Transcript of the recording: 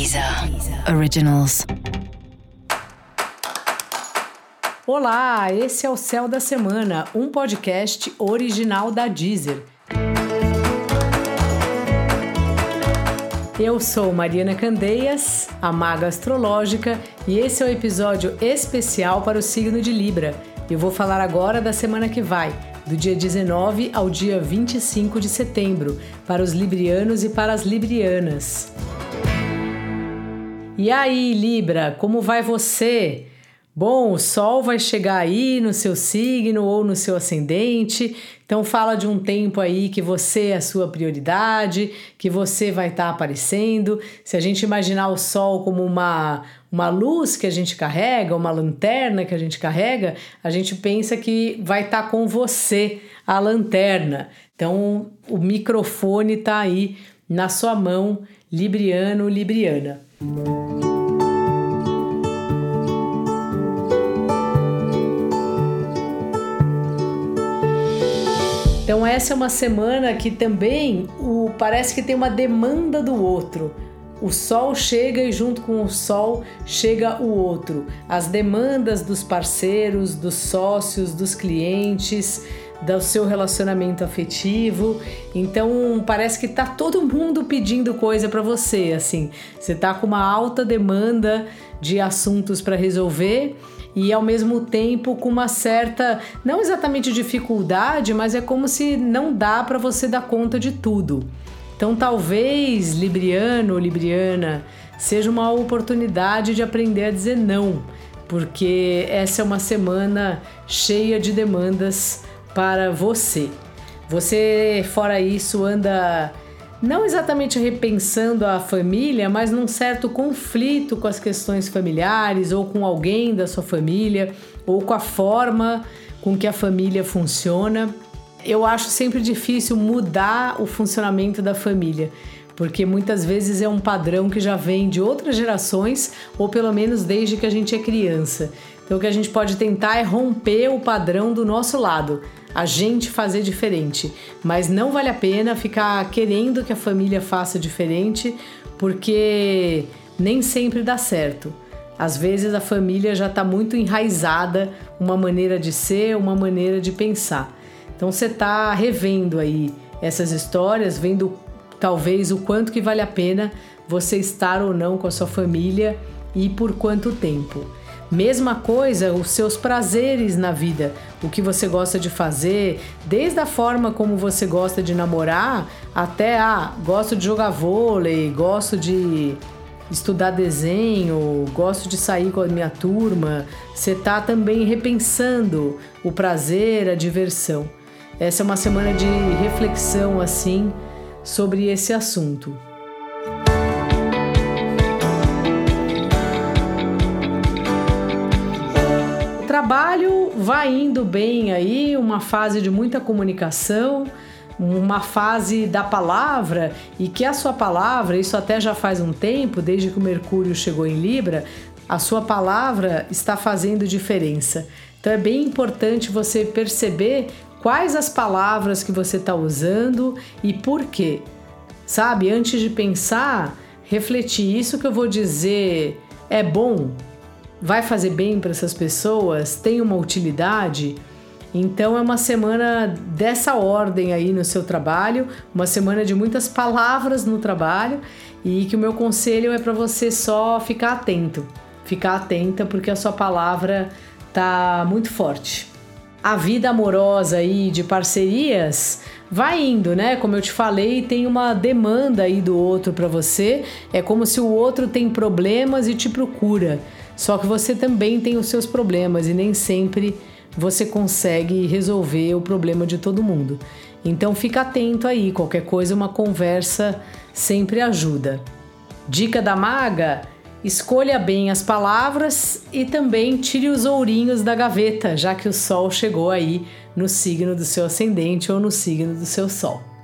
Deezer Originals. Olá, esse é o Céu da Semana, um podcast original da Deezer. Eu sou Mariana Candeias, a maga astrológica, e esse é um episódio especial para o signo de Libra. Eu vou falar agora da semana que vai, do dia 19 ao dia 25 de setembro, para os librianos e para as librianas. E aí, Libra, como vai você? Bom, o Sol vai chegar aí no seu signo ou no seu ascendente, então fala de um tempo aí que você é a sua prioridade, que você vai estar tá aparecendo. Se a gente imaginar o Sol como uma, uma luz que a gente carrega, uma lanterna que a gente carrega, a gente pensa que vai estar tá com você a lanterna. Então o microfone está aí na sua mão, Libriano, Libriana. Então essa é uma semana que também o, parece que tem uma demanda do outro. O sol chega e junto com o sol chega o outro. As demandas dos parceiros, dos sócios, dos clientes, do seu relacionamento afetivo. Então parece que tá todo mundo pedindo coisa para você, assim. Você tá com uma alta demanda de assuntos para resolver e ao mesmo tempo com uma certa, não exatamente dificuldade, mas é como se não dá para você dar conta de tudo. Então talvez Libriano ou Libriana seja uma oportunidade de aprender a dizer não, porque essa é uma semana cheia de demandas para você. Você, fora isso, anda não exatamente repensando a família, mas num certo conflito com as questões familiares ou com alguém da sua família ou com a forma com que a família funciona. Eu acho sempre difícil mudar o funcionamento da família, porque muitas vezes é um padrão que já vem de outras gerações ou pelo menos desde que a gente é criança. Então o que a gente pode tentar é romper o padrão do nosso lado, a gente fazer diferente. Mas não vale a pena ficar querendo que a família faça diferente, porque nem sempre dá certo. Às vezes a família já está muito enraizada, uma maneira de ser, uma maneira de pensar. Então você está revendo aí essas histórias, vendo talvez o quanto que vale a pena você estar ou não com a sua família e por quanto tempo. Mesma coisa, os seus prazeres na vida, o que você gosta de fazer, desde a forma como você gosta de namorar até ah, gosto de jogar vôlei, gosto de estudar desenho, gosto de sair com a minha turma. Você tá também repensando o prazer, a diversão. Essa é uma semana de reflexão assim sobre esse assunto. Trabalho vai indo bem aí, uma fase de muita comunicação, uma fase da palavra e que a sua palavra, isso até já faz um tempo, desde que o Mercúrio chegou em Libra, a sua palavra está fazendo diferença. Então é bem importante você perceber quais as palavras que você está usando e por quê. Sabe, antes de pensar, refletir: isso que eu vou dizer é bom? Vai fazer bem para essas pessoas, tem uma utilidade. Então é uma semana dessa ordem aí no seu trabalho, uma semana de muitas palavras no trabalho e que o meu conselho é para você só ficar atento, ficar atenta porque a sua palavra tá muito forte. A vida amorosa aí de parcerias vai indo, né? Como eu te falei, tem uma demanda aí do outro para você. É como se o outro tem problemas e te procura. Só que você também tem os seus problemas e nem sempre você consegue resolver o problema de todo mundo. Então fica atento aí, qualquer coisa, uma conversa sempre ajuda. Dica da maga: escolha bem as palavras e também tire os ourinhos da gaveta, já que o sol chegou aí no signo do seu ascendente ou no signo do seu sol.